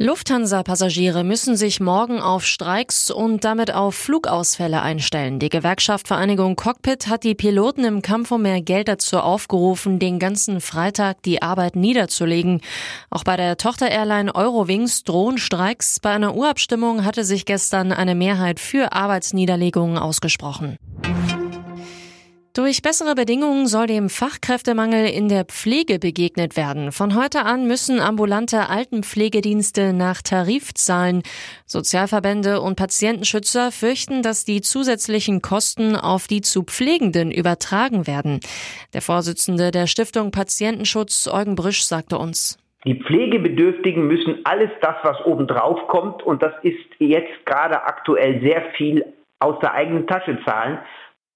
Lufthansa-Passagiere müssen sich morgen auf Streiks und damit auf Flugausfälle einstellen. Die Gewerkschaft Vereinigung Cockpit hat die Piloten im Kampf um mehr Geld dazu aufgerufen, den ganzen Freitag die Arbeit niederzulegen. Auch bei der Tochter-Airline Eurowings drohen Streiks. Bei einer Urabstimmung hatte sich gestern eine Mehrheit für Arbeitsniederlegungen ausgesprochen. Durch bessere Bedingungen soll dem Fachkräftemangel in der Pflege begegnet werden. Von heute an müssen ambulante Altenpflegedienste nach Tarif zahlen. Sozialverbände und Patientenschützer fürchten, dass die zusätzlichen Kosten auf die zu Pflegenden übertragen werden. Der Vorsitzende der Stiftung Patientenschutz, Eugen Brüsch, sagte uns. Die Pflegebedürftigen müssen alles das, was obendrauf kommt, und das ist jetzt gerade aktuell sehr viel aus der eigenen Tasche zahlen.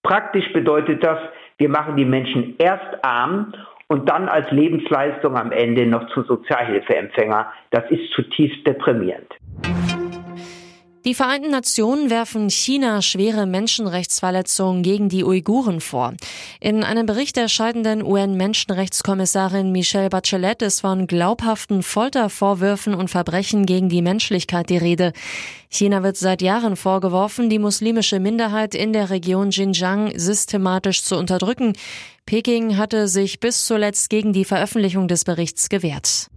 Praktisch bedeutet das, wir machen die Menschen erst arm und dann als Lebensleistung am Ende noch zu Sozialhilfeempfänger. Das ist zutiefst deprimierend. Die Vereinten Nationen werfen China schwere Menschenrechtsverletzungen gegen die Uiguren vor. In einem Bericht der scheidenden UN-Menschenrechtskommissarin Michelle Bachelet ist von glaubhaften Foltervorwürfen und Verbrechen gegen die Menschlichkeit die Rede. China wird seit Jahren vorgeworfen, die muslimische Minderheit in der Region Xinjiang systematisch zu unterdrücken. Peking hatte sich bis zuletzt gegen die Veröffentlichung des Berichts gewehrt.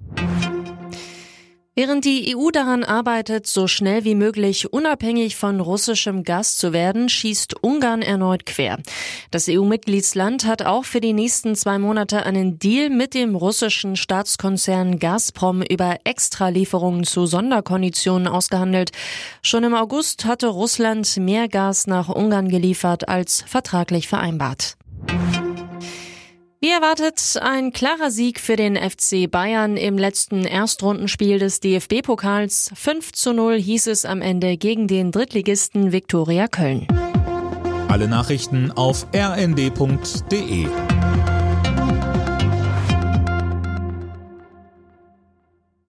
Während die EU daran arbeitet, so schnell wie möglich unabhängig von russischem Gas zu werden, schießt Ungarn erneut quer. Das EU-Mitgliedsland hat auch für die nächsten zwei Monate einen Deal mit dem russischen Staatskonzern Gazprom über Extralieferungen zu Sonderkonditionen ausgehandelt. Schon im August hatte Russland mehr Gas nach Ungarn geliefert als vertraglich vereinbart. Wie erwartet ein klarer Sieg für den FC Bayern im letzten Erstrundenspiel des DFB-Pokals. 5 zu 0 hieß es am Ende gegen den Drittligisten Viktoria Köln. Alle Nachrichten auf rnd.de